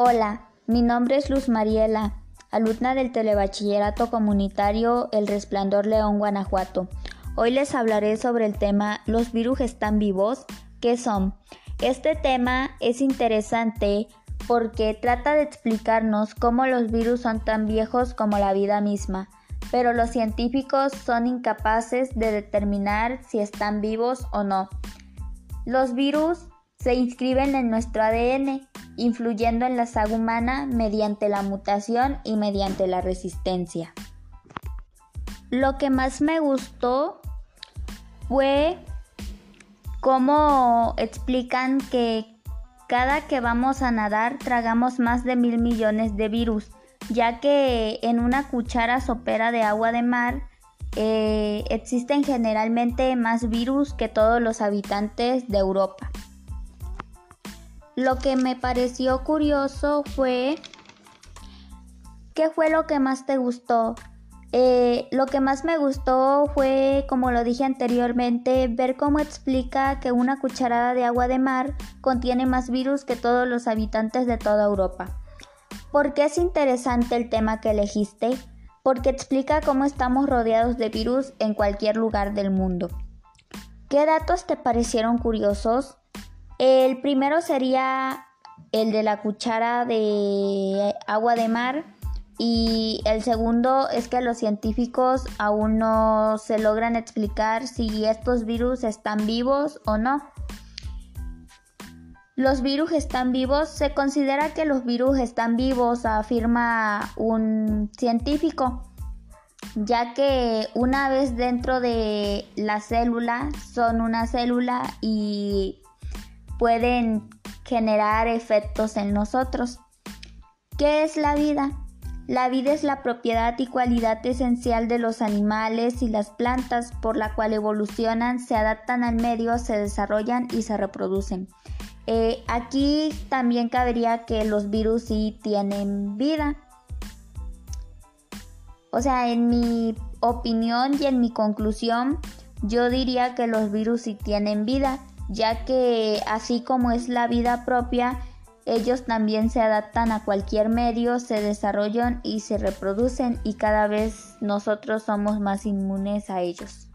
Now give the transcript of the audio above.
Hola, mi nombre es Luz Mariela, alumna del Telebachillerato Comunitario El Resplandor León, Guanajuato. Hoy les hablaré sobre el tema ¿Los virus están vivos? ¿Qué son? Este tema es interesante porque trata de explicarnos cómo los virus son tan viejos como la vida misma, pero los científicos son incapaces de determinar si están vivos o no. Los virus se inscriben en nuestro ADN, influyendo en la saga humana mediante la mutación y mediante la resistencia. Lo que más me gustó fue cómo explican que cada que vamos a nadar tragamos más de mil millones de virus, ya que en una cuchara sopera de agua de mar eh, existen generalmente más virus que todos los habitantes de Europa. Lo que me pareció curioso fue ¿qué fue lo que más te gustó? Eh, lo que más me gustó fue, como lo dije anteriormente, ver cómo explica que una cucharada de agua de mar contiene más virus que todos los habitantes de toda Europa. ¿Por qué es interesante el tema que elegiste? Porque explica cómo estamos rodeados de virus en cualquier lugar del mundo. ¿Qué datos te parecieron curiosos? El primero sería el de la cuchara de agua de mar y el segundo es que los científicos aún no se logran explicar si estos virus están vivos o no. Los virus están vivos, se considera que los virus están vivos, afirma un científico, ya que una vez dentro de la célula son una célula y pueden generar efectos en nosotros. ¿Qué es la vida? La vida es la propiedad y cualidad esencial de los animales y las plantas por la cual evolucionan, se adaptan al medio, se desarrollan y se reproducen. Eh, aquí también cabería que los virus sí tienen vida. O sea, en mi opinión y en mi conclusión, yo diría que los virus sí tienen vida, ya que así como es la vida propia, ellos también se adaptan a cualquier medio, se desarrollan y se reproducen y cada vez nosotros somos más inmunes a ellos.